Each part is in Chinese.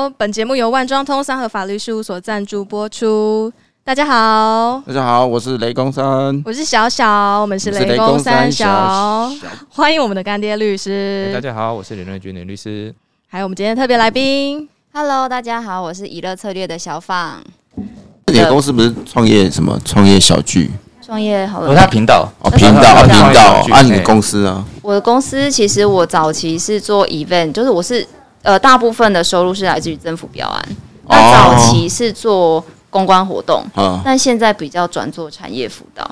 喽！本节目由万庄通三和法律事务所赞助播出。大家好，大家好，我是雷公山，我是小小，我们是雷公三小，欢迎我们的干爹律师。大家好，我是林瑞君林律师，还有我们今天特别来宾，Hello，大家好，我是以乐策略的小放。你的公司不是创业什么创业小聚？创业好了，他频道哦，频道频道，按，你的公司啊？我的公司其实我早期是做 event，就是我是。呃，大部分的收入是来自于政府标案。那早期是做公关活动，但现在比较转做产业辅导。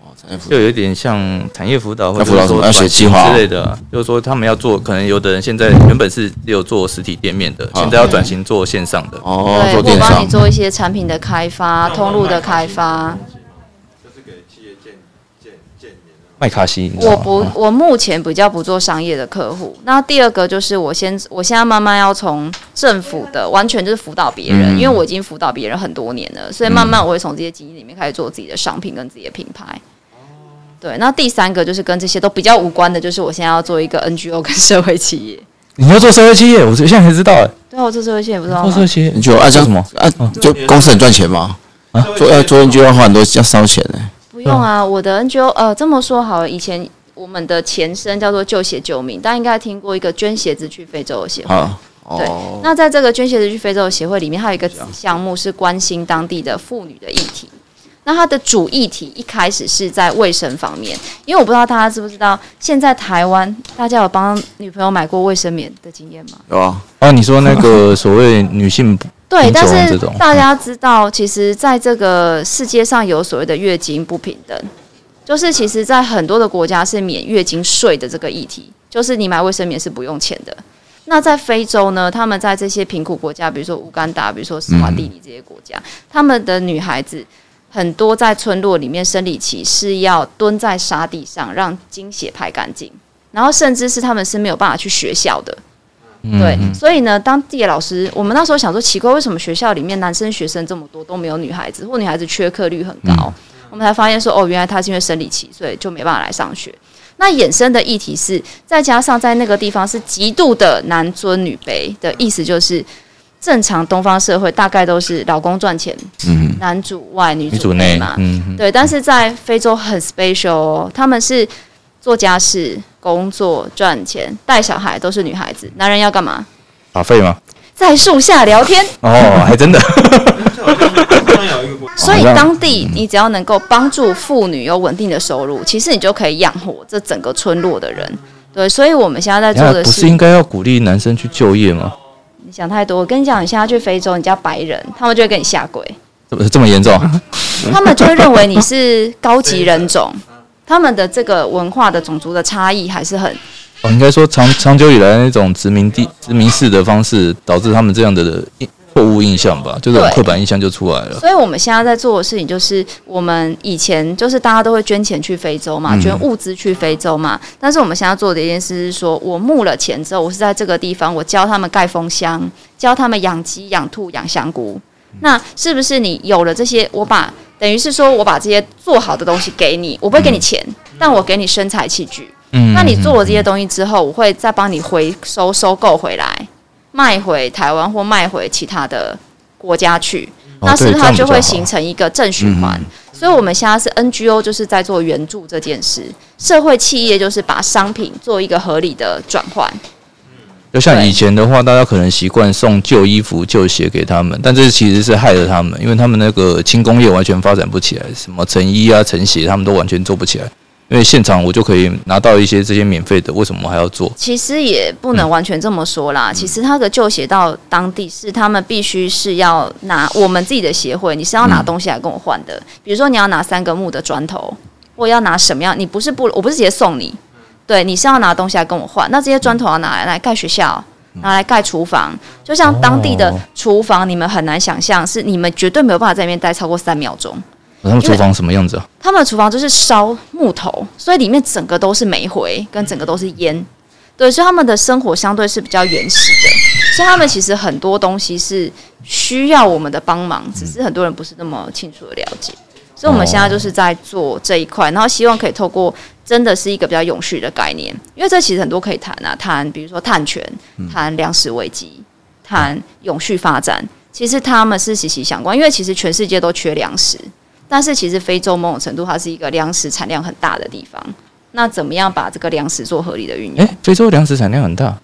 哦，产业辅导就有点像产业辅导，或者说要写计划之类的。就是说，他们要做，可能有的人现在原本是有做实体店面的，现在要转型做线上的。哦，对，我帮你做一些产品的开发、通路的开发。麦卡锡，我不，我目前比较不做商业的客户。那第二个就是我先，我现在慢慢要从政府的完全就是辅导别人，因为我已经辅导别人很多年了，所以慢慢我会从这些经验里面开始做自己的商品跟自己的品牌。对，那第三个就是跟这些都比较无关的，就是我现在要做一个 NGO 跟社会企业。你要做社会企业，我现在才知道哎。对啊，我做社会企业不知道。做社会企业，你就啊叫什么啊？就公司很赚钱吗？啊，做要做 NGO 的话，很多要烧钱的。用啊，我的 NGO 呃这么说好了，以前我们的前身叫做救血救命，大家应该听过一个捐鞋子去非洲的协会。对，那在这个捐鞋子去非洲的协会里面，还有一个项目是关心当地的妇女的议题。那它的主议题一开始是在卫生方面，因为我不知道大家知不知道，现在台湾大家有帮女朋友买过卫生棉的经验吗？有啊。啊，你说那个所谓女性。对，但是大家知道，其实在这个世界上有所谓的月经不平等，就是其实，在很多的国家是免月经税的这个议题，就是你买卫生棉是不用钱的。那在非洲呢，他们在这些贫苦国家，比如说乌干达，比如说斯瓦蒂尼这些国家，他们的女孩子很多在村落里面生理期是要蹲在沙地上让经血排干净，然后甚至是他们是没有办法去学校的。对，所以呢，当地的老师，我们那时候想说奇怪，为什么学校里面男生学生这么多都没有女孩子，或女孩子缺课率很高？我们才发现说，哦，原来他是因为生理期，所以就没办法来上学。那衍生的议题是，再加上在那个地方是极度的男尊女卑的意思，就是正常东方社会大概都是老公赚钱，嗯，男主外女主内嘛，嗯，对。但是在非洲很 special，他们是做家事。工作赚钱带小孩都是女孩子，男人要干嘛？打废吗？在树下聊天哦，还真的。所以当地你只要能够帮助妇女有稳定的收入，其实你就可以养活这整个村落的人。对，所以我们现在在做的是，不是应该要鼓励男生去就业吗？你想太多。我跟你讲，你现在去非洲，你叫白人，他们就会跟你下跪。怎么这么严重？他们就会认为你是高级人种。他们的这个文化的种族的差异还是很，哦，应该说长长久以来那种殖民地殖民式的方式，导致他们这样的错误印象吧，就是刻板印象就出来了。所以我们现在在做的事情，就是我们以前就是大家都会捐钱去非洲嘛，捐物资去非洲嘛。但是我们现在做的一件事是说，我募了钱之后，我是在这个地方，我教他们盖蜂箱，教他们养鸡、养兔、养香菇。那是不是你有了这些，我把。等于是说，我把这些做好的东西给你，我不会给你钱，但我给你生产器具。嗯，那你做了这些东西之后，我会再帮你回收、收购回来，卖回台湾或卖回其他的国家去。那是不是它就会形成一个正循环？所以我们现在是 NGO，就是在做援助这件事；社会企业就是把商品做一个合理的转换。就像以前的话，大家可能习惯送旧衣服、旧鞋给他们，但这其实是害了他们，因为他们那个轻工业完全发展不起来，什么成衣啊、成鞋，他们都完全做不起来。因为现场我就可以拿到一些这些免费的，为什么还要做？其实也不能完全这么说啦。其实他的旧鞋到当地是他们必须是要拿我们自己的协会，你是要拿东西来跟我换的。比如说你要拿三个木的砖头，或要拿什么样？你不是不，我不是直接送你。对，你是要拿东西来跟我换，那这些砖头要拿来来盖学校，拿来盖厨房，就像当地的厨房，你们很难想象，是你们绝对没有办法在里面待超过三秒钟。他们厨房什么样子啊？他们的厨房就是烧木头，所以里面整个都是煤灰，跟整个都是烟。对，所以他们的生活相对是比较原始的，所以他们其实很多东西是需要我们的帮忙，只是很多人不是那么清楚的了解。所以我们现在就是在做这一块，然后希望可以透过。真的是一个比较永续的概念，因为这其实很多可以谈啊，谈比如说碳权，谈粮食危机，谈永续发展，其实他们是息息相关。因为其实全世界都缺粮食，但是其实非洲某种程度它是一个粮食产量很大的地方。那怎么样把这个粮食做合理的运用？哎，非洲粮食产量很大。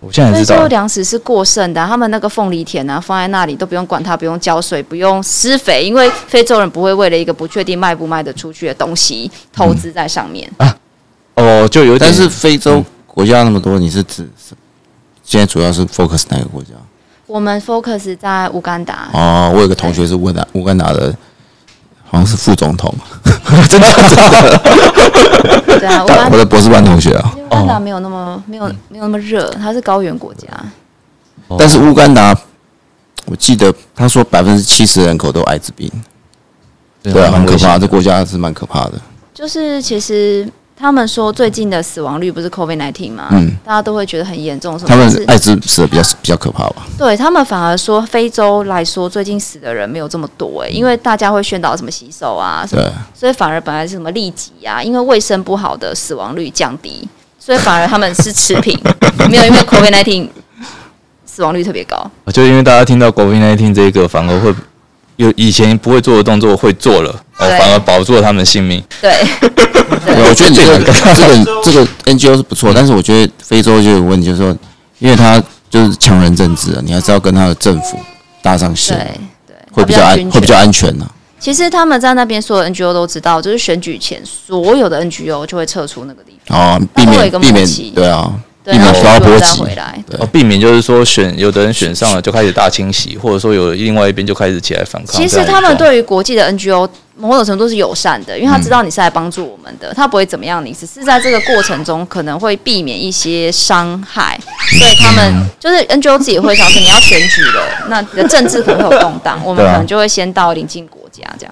我现在知道，非洲粮食是过剩的，他们那个凤梨田啊，放在那里都不用管它，不用浇水，不用施肥，因为非洲人不会为了一个不确定卖不卖得出去的东西投资在上面啊。哦，就有，但是非洲国家那么多，你是指现在主要是 focus 哪个国家？我们 focus 在乌干达。哦，我有个同学是乌干达，乌干达的。好像是副总统，真 的真的。对啊，我的博士班同学啊。乌干达没有那么没有没有那么热，它是高原国家。但是乌干达，我记得他说百分之七十人口都艾滋病，对啊，很可怕，这国家是蛮可怕的。就是其实。他们说最近的死亡率不是 COVID nineteen 吗？嗯，大家都会觉得很严重。他们艾滋死的比较比较可怕吧？对他们反而说非洲来说最近死的人没有这么多哎，因为大家会宣导什么洗手啊什么，所以反而本来是什么痢疾啊，因为卫生不好的死亡率降低，所以反而他们是持平，没有因为 COVID nineteen 死亡率特别高。就因为大家听到 COVID nineteen 这个反而会。有以前不会做的动作会做了，哦，反而保住了他们性命。对，我觉得这个这个 这个 NGO 是不错，但是我觉得非洲就有问题，就是说，因为他就是强人政治啊，你还是要跟他的政府搭上线，对，会比较安，会比较安全呢。其实他们在那边所有 NGO 都知道，就是选举前所有的 NGO 就会撤出那个地方，哦，避免避免，对啊。避免刷波及，哦，避免就是说选有的人选上了就开始大清洗，或者说有另外一边就开始起来反抗。其实他们对于国际的 NGO 某种程度是友善的，因为他知道你是来帮助我们的，他不会怎么样你，只是在这个过程中可能会避免一些伤害。所以他们就是 NGO 自己会想说你要选举了，那的政治可能会有动荡，我们可能就会先到邻近国家这样。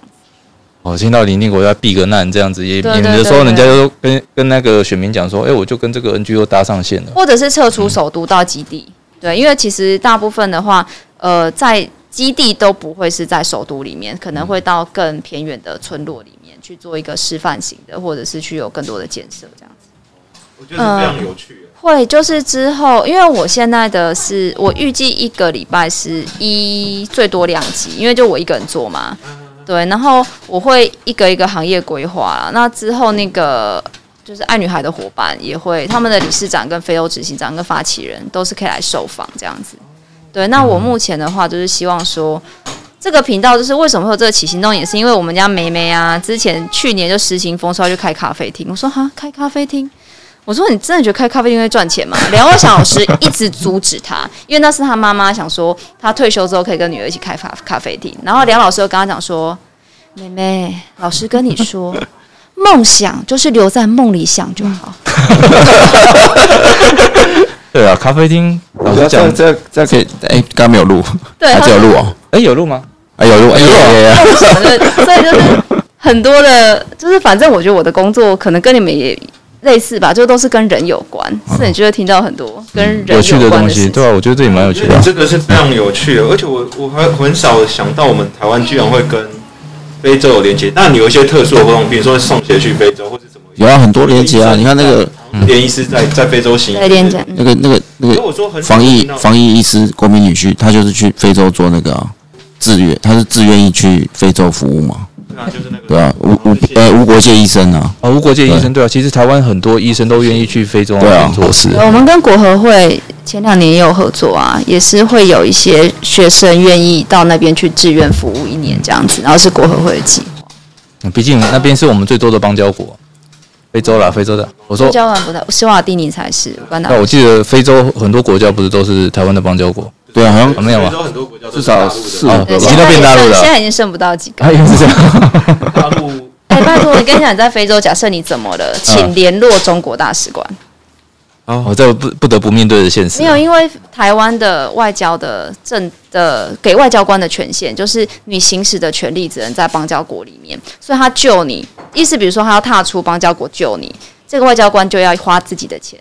哦，听到林定国要避个难，这样子也免得说人家就跟跟那个选民讲说，哎，我就跟这个 NGO 搭上线了，或者是撤出首都到基地。对，因为其实大部分的话，呃，在基地都不会是在首都里面，可能会到更偏远的村落里面去做一个示范型的，或者是去有更多的建设这样子。我觉得非常有趣。会就是之后，因为我现在的是我预计一个礼拜是一最多两集，因为就我一个人做嘛。对，然后我会一个一个行业规划。那之后那个就是爱女孩的伙伴也会，他们的理事长跟非洲执行长跟发起人都是可以来受访这样子。对，那我目前的话就是希望说，这个频道就是为什么会有这个起行动，也是因为我们家梅梅啊，之前去年就实行风骚去开咖啡厅。我说哈，开咖啡厅。我说：“你真的觉得开咖啡店会赚钱吗？” 梁伟祥老师一直阻止他，因为那是他妈妈想说，他退休之后可以跟女儿一起开咖咖啡厅。然后梁老师又跟他讲说：“妹妹，老师跟你说，梦想就是留在梦里想就好。”对啊，咖啡厅老师讲这这可以哎，刚刚没有录，对，还是有录哦。哎，有录吗？哎，有录，有录。所以就是很多的，就是反正我觉得我的工作可能跟你们也。类似吧，就都是跟人有关，是你就会听到很多跟人有趣的东西，对啊，我觉得这也蛮有趣的。这个是非常有趣的，而且我我还很少想到我们台湾居然会跟非洲有连接。那你有一些特殊的活动，比如说送鞋去非洲，或者怎么？有啊，很多连接啊，你看那个连医师在在非洲行，连接那个那个那个防疫防疫医师国民女婿，他就是去非洲做那个啊自愿，他是自愿意去非洲服务嘛。对啊，无无呃无国界医生啊，啊无国界医生对啊，其实台湾很多医生都愿意去非洲那边做事。我们跟国合会前两年也有合作啊，也是会有一些学生愿意到那边去志愿服务一年这样子，然后是国合会的计划。毕竟那边是我们最多的邦交国，非洲啦，非洲的。我说交完不太，斯瓦蒂尼才是。那我记得非洲很多国家不是都是台湾的邦交国。对啊，好像没有啊，至少四个，已经都变大陆了。现在已经剩不到几个。原来是这样。大陆，哎，拜托，你跟你讲，在非洲，假设你怎么了，请联络中国大使馆。哦，这不不得不面对的现实。没有，因为台湾的外交的政的给外交官的权限，就是你行使的权利只能在邦交国里面，所以他救你，意思比如说他要踏出邦交国救你，这个外交官就要花自己的钱。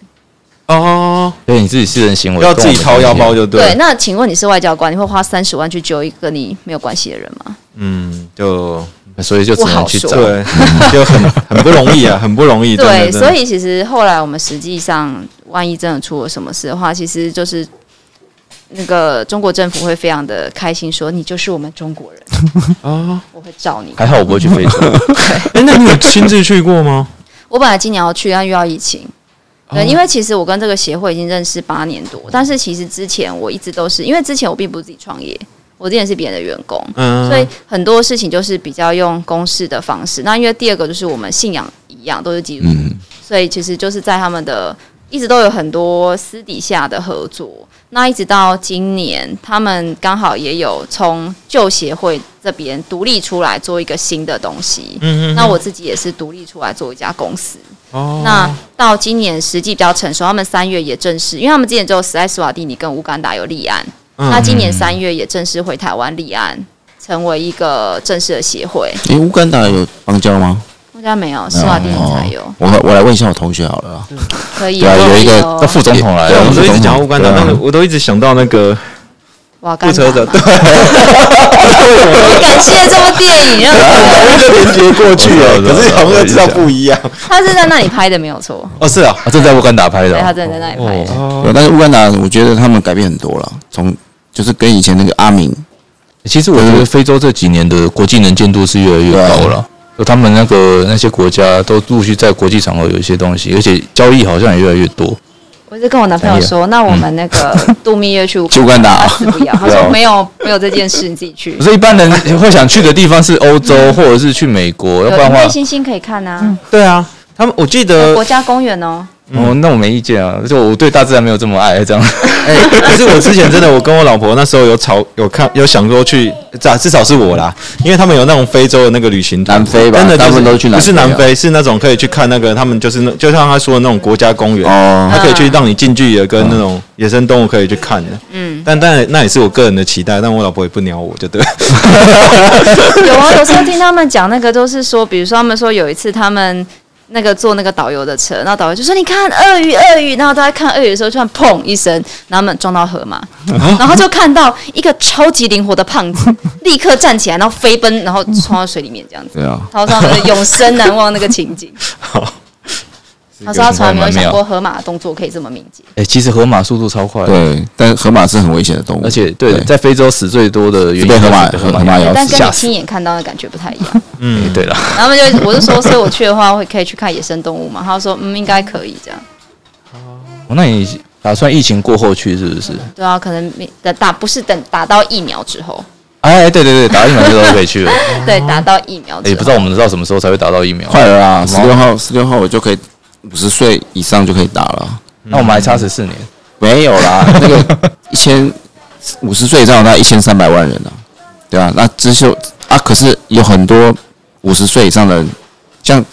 哦，对你自己私人行为要自己掏腰包就对。对，那请问你是外交官，你会花三十万去救一个你没有关系的人吗？嗯，就所以就只能去找，对，就很很不容易啊，很不容易。对，所以其实后来我们实际上，万一真的出了什么事的话，其实就是那个中国政府会非常的开心，说你就是我们中国人啊，我会找你。还好我不会去非洲。哎，那你有亲自去过吗？我本来今年要去，但遇到疫情。对，因为其实我跟这个协会已经认识八年多，但是其实之前我一直都是因为之前我并不是自己创业，我之前是别人的员工，所以很多事情就是比较用公式的方式。那因为第二个就是我们信仰一样，都是基督徒，所以其实就是在他们的一直都有很多私底下的合作。那一直到今年，他们刚好也有从旧协会这边独立出来做一个新的东西。嗯嗯。那我自己也是独立出来做一家公司。哦。那到今年实际比较成熟，他们三月也正式，因为他们之前只有史在斯瓦蒂尼跟乌干达有立案。嗯。那今年三月也正式回台湾立案，成为一个正式的协会。诶，乌干达有邦交吗？应该没有，斯瓦蒂尼才有。我我来问一下我同学好了。可以。对啊，有一个副总统来，我们都一直讲乌干达，我都一直想到那个哇干达。对。感谢这部电影，让我们就连接过去 了。可是好像知道不一样。他是在那里拍的，没有错。哦，是啊，他正在乌干达拍的。对，他正在那里拍的。但是乌干达，我觉得他们改变很多了，从就是跟以前那个阿明。其实我觉得非洲这几年的国际能见度是越来越高了。他们那个那些国家都陆续在国际场合有一些东西，而且交易好像也越来越多。我是跟我男朋友说，那我们那个度蜜月去乌干达，他不要，他说没有没有这件事，你自己去。可是一般人会想去的地方是欧洲，或者是去美国，要不然的话，星星可以看啊。对啊，他们我记得国家公园哦。哦，那我没意见啊，就我对大自然没有这么爱这样。哎，可是我之前真的，我跟我老婆那时候有吵，有看，有想说去，至至少是我啦，因为他们有那种非洲的那个旅行团，南非吧，真的他们都去南，不是南非，是那种可以去看那个，他们就是那，就像他说的那种国家公园，哦，他可以去让你近距离的跟那种野生动物可以去看的。嗯，但但那也是我个人的期待，但我老婆也不鸟我，就对。有啊，有时候听他们讲那个都是说，比如说他们说有一次他们。那个坐那个导游的车，然后导游就说：“你看鳄鱼，鳄鱼。”然后大家看鳄鱼的时候，突然砰一声，然后他们撞到河马，然后就看到一个超级灵活的胖子立刻站起来，然后飞奔，然后冲到水里面，这样子。对啊，他说永生难忘那个情景。他说他从来没有想过河马的动作可以这么敏捷。哎，其实河马速度超快。对，但河马是很危险的动物。而且，对，在非洲死最多的原因河马，河马要但跟你亲眼看到的感觉不太一样。嗯，对了。然后就我就说，所以我去的话会可以去看野生动物嘛？他说，嗯，应该可以这样。哦，那你打算疫情过后去是不是？对啊，可能等打不是等打到疫苗之后。哎，对对对，打疫苗之后可以去了。对，打到疫苗。也不知道我们知道什么时候才会打到疫苗。快了啊，十六号，十六号我就可以。五十岁以上就可以打了，那我们还差十四年？没有啦，那个一千五十岁以上大概一千三百万人呢，对吧？那只是啊，可是有很多五十岁以上的，像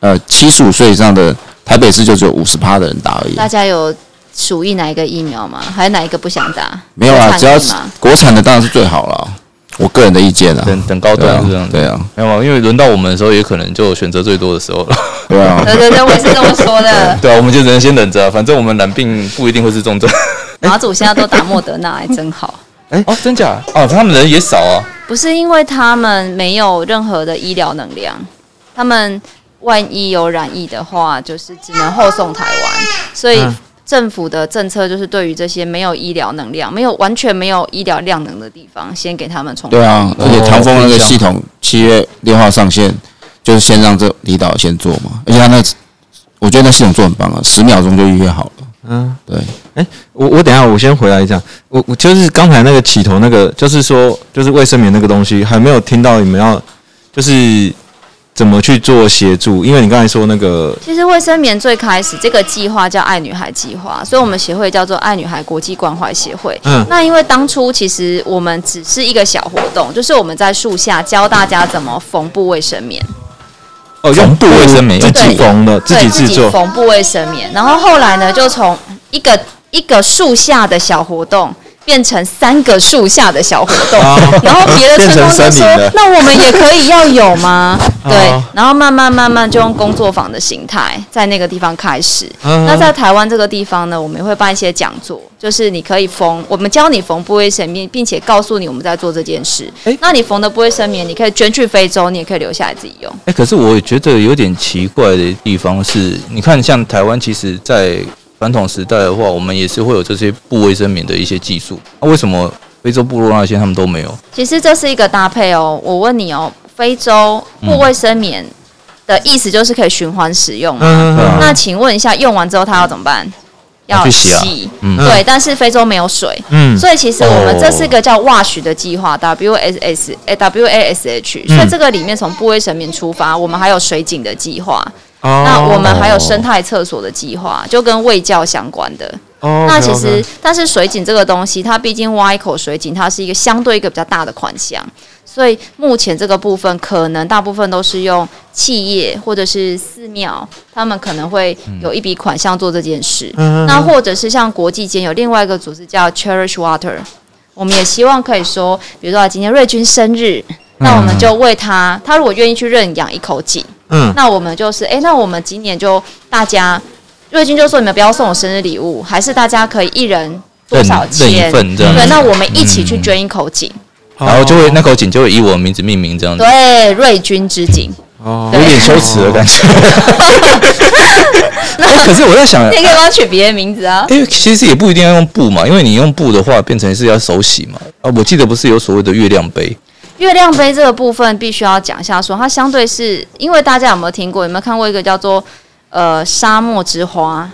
呃七十五岁以上的台北市就只有五十趴的人打而已。大家有属意哪一个疫苗吗？还有哪一个不想打？没有啊，只要国产的当然是最好了。我个人的意见啊，等等高端是这样，对啊，没有啊，因为轮到我们的时候，也可能就选择最多的时候了，对啊，对对对，我也是这么说的，对啊，我们就只能先等着，反正我们染病不一定会是重症。马祖现在都打莫德纳，还真好，哎哦，真假？哦，他们人也少啊，不是因为他们没有任何的医疗能量，他们万一有染疫的话，就是只能后送台湾，所以。政府的政策就是对于这些没有医疗能量、没有完全没有医疗量能的地方，先给他们充。对啊，而且唐风那个系统七月六号上线，就是先让这离岛先做嘛。而且他那，我觉得那系统做很棒啊，十秒钟就预约好了。嗯，对。哎，我我等下我先回来一下，我我就是刚才那个起头那个，就是说就是卫生棉那个东西，还没有听到你们要就是。怎么去做协助？因为你刚才说那个，其实卫生棉最开始这个计划叫爱女孩计划，所以我们协会叫做爱女孩国际关怀协会。嗯，那因为当初其实我们只是一个小活动，就是我们在树下教大家怎么缝布卫生棉。哦，用布卫生棉自己缝的，自己制作缝布卫生棉。然后后来呢，就从一个一个树下的小活动。变成三个树下的小活动，然后别的村庄就说：“那我们也可以要有吗？” 对，然后慢慢慢慢就用工作坊的形态在那个地方开始。那在台湾这个地方呢，我们会办一些讲座，就是你可以缝，我们教你缝不卫生棉，并且告诉你我们在做这件事。那你缝的不卫生棉，你可以捐去非洲，你也可以留下来自己用。哎，可是我觉得有点奇怪的地方是，你看像台湾，其实在传统时代的话，我们也是会有这些布卫生棉的一些技术。那为什么非洲部落那些他们都没有？其实这是一个搭配哦。我问你哦，非洲布卫生棉的意思就是可以循环使用嘛？那请问一下，用完之后它要怎么办？要洗，对，但是非洲没有水，嗯，所以其实我们这是个叫 WASH 的计划，W S S A W A S H，所以这个里面从布卫生棉出发，我们还有水井的计划，那我们还有生态厕所的计划，就跟卫教相关的。那其实，但是水井这个东西，它毕竟挖一口水井，它是一个相对一个比较大的款项。所以目前这个部分可能大部分都是用企业或者是寺庙，他们可能会有一笔款项做这件事。那或者是像国际间有另外一个组织叫 Cherish Water，我们也希望可以说，比如说今天瑞军生日，那我们就为他，他如果愿意去认养一口井，嗯，那我们就是哎，那我们今年就大家瑞军就说你们不要送我生日礼物，还是大家可以一人多少钱？对，那我们一起去捐一口井。然后就会那口井就会以我的名字命名，这样子。对，瑞军之井。哦，有点羞耻的感觉。那可是我在想，你可以帮取别的名字啊。因为其实也不一定要用布嘛，因为你用布的话，变成是要手洗嘛。啊，我记得不是有所谓的月亮杯。月亮杯这个部分必须要讲一下，说它相对是因为大家有没有听过？有没有看过一个叫做呃沙漠之花？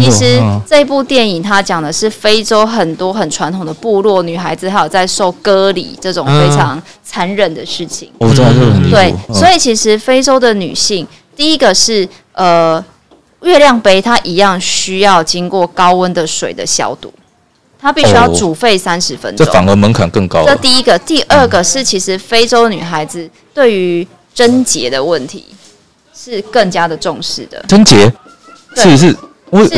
其实这部电影它讲的是非洲很多很传统的部落女孩子，还有在受割礼这种非常残忍的事情。我知道这个很对，所以其实非洲的女性，第一个是呃月亮杯，它一样需要经过高温的水的消毒，它必须要煮沸三十分钟，这反而门槛更高。这第一个，第二个是其实非洲女孩子对于贞洁的问题是更加的重视的。贞洁，是是。是，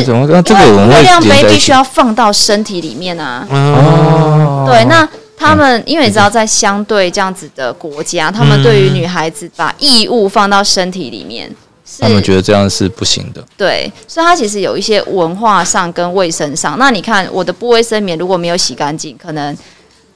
这个月亮杯必须要放到身体里面啊。哦，对，那他们因为你知道，在相对这样子的国家，他们对于女孩子把异物放到身体里面，他们觉得这样是不行的。对，所以它其实有一些文化上跟卫生上。那你看，我的不卫生棉如果没有洗干净，可能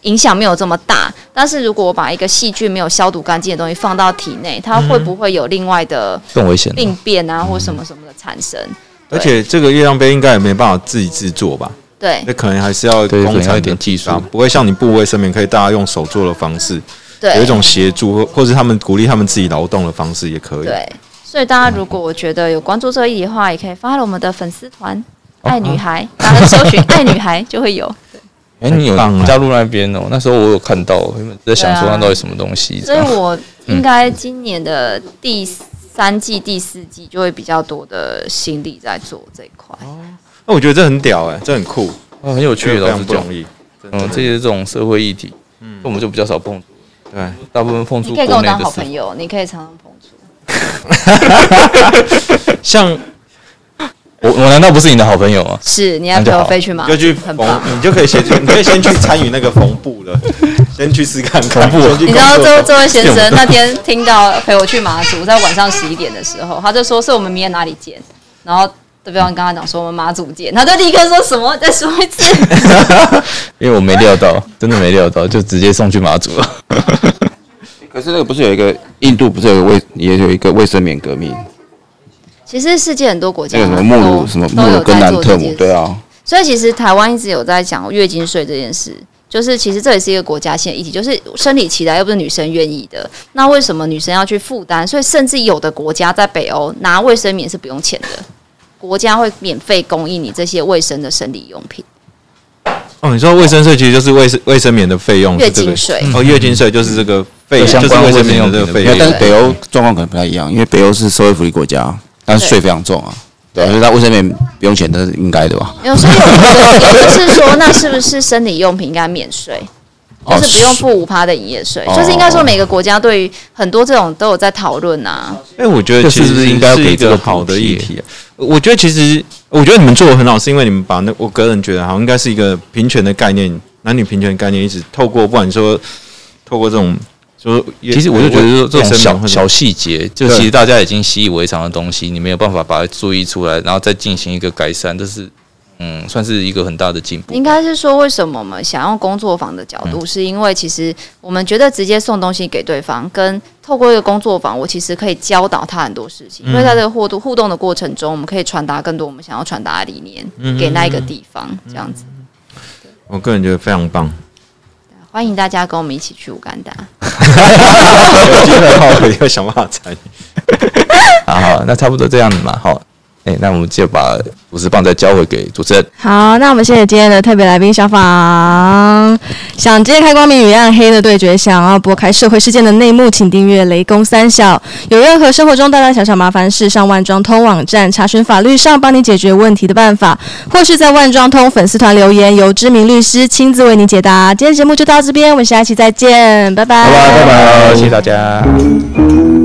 影响没有这么大。但是如果我把一个细菌没有消毒干净的东西放到体内，它会不会有另外的更危险病变啊，或什么什么的产生？而且这个月亮杯应该也没办法自己制作吧？对，那可能还是要工厂一点技术，不会像你部位生棉可以大家用手做的方式，对，有一种协助，或者他们鼓励他们自己劳动的方式也可以。对，所以大家如果我觉得有关注这个议题的话，也可以发了我们的粉丝团“爱女孩”，大家搜寻 “爱女孩”就会有。哎，你有加入那边哦？那时候我有看到，在想说那到底什么东西。所以我应该今年的第。三季、第四季就会比较多的心力在做这一块。哦，那我觉得这很屌哎，这很酷，很有趣，非常不容易。嗯，这些这种社会议题，嗯，我们就比较少碰触。对，大部分碰触。你可以跟我当好朋友，你可以常常碰触。像。我我难道不是你的好朋友吗？是，你要陪我飞去吗？就去缝，你就可以先去，你可以先去参与那个缝布了，先去试看缝布。你知道这这位先生那天听到陪我去马祖，在晚上十一点的时候，他就说是我们明天哪里见，然后对方跟他讲说我们马祖见，他就立刻说什么再说一次，因为我没料到，真的没料到，就直接送去马祖了。可是那个不是有一个印度不是有卫也有一个卫生棉革命？其实世界很多国家什么穆鲁什么穆鲁跟南特姆，对啊。所以其实台湾一直有在讲月经税这件事，就是其实这也是一个国家性的议题，就是生理期来又不是女生愿意的，那为什么女生要去负担？所以甚至有的国家在北欧拿卫生棉是不用钱的，国家会免费供应你这些卫生的生理用品。哦，你说卫生税其实就是卫生卫生棉的费用，月经税哦，月经税就是这个费，就是卫生棉的这个费用。但是北欧状况可能不太一样，因为北欧是社会福利国家。但是税非常重啊，对，所以他卫生棉不用钱，那是应该的吧？没有，所以有的有的是说，那是不是生理用品应该免税，就是不用付五趴的营业税？就是应该说每个国家对于很多这种都有在讨论啊。哎，我觉得其实是应该给一个好的议题。我觉得其实我觉得你们做的很好，是因为你们把那我个人觉得好像应该是一个平权的概念，男女平权的概念，一直透过不管说透过这种。说其实我就觉得说这种小小细节，就其实大家已经习以为常的东西，你没有办法把它注意出来，然后再进行一个改善，这是嗯，算是一个很大的进步。应该是说，为什么我们想用工作坊的角度，是因为其实我们觉得直接送东西给对方，跟透过一个工作坊，我其实可以教导他很多事情。因为在这个互动互动的过程中，我们可以传达更多我们想要传达的理念给那一个地方，这样子。我个人觉得非常棒，欢迎大家跟我们一起去乌干达。有机会的话，我要想办法参与。好，那差不多这样子嘛，好。哎，那我们就把五十棒再交回给主持人。好，那我们谢谢今天的特别来宾小访。想揭开光明与暗黑的对决，想要拨开社会事件的内幕，请订阅雷公三小。有任何生活中大大小小麻烦事，上万庄通网站查询法律上帮你解决问题的办法，或是在万庄通粉丝团留言，由知名律师亲自为你解答。今天节目就到这边，我们下期再见，拜拜，拜拜，拜拜，谢谢大家。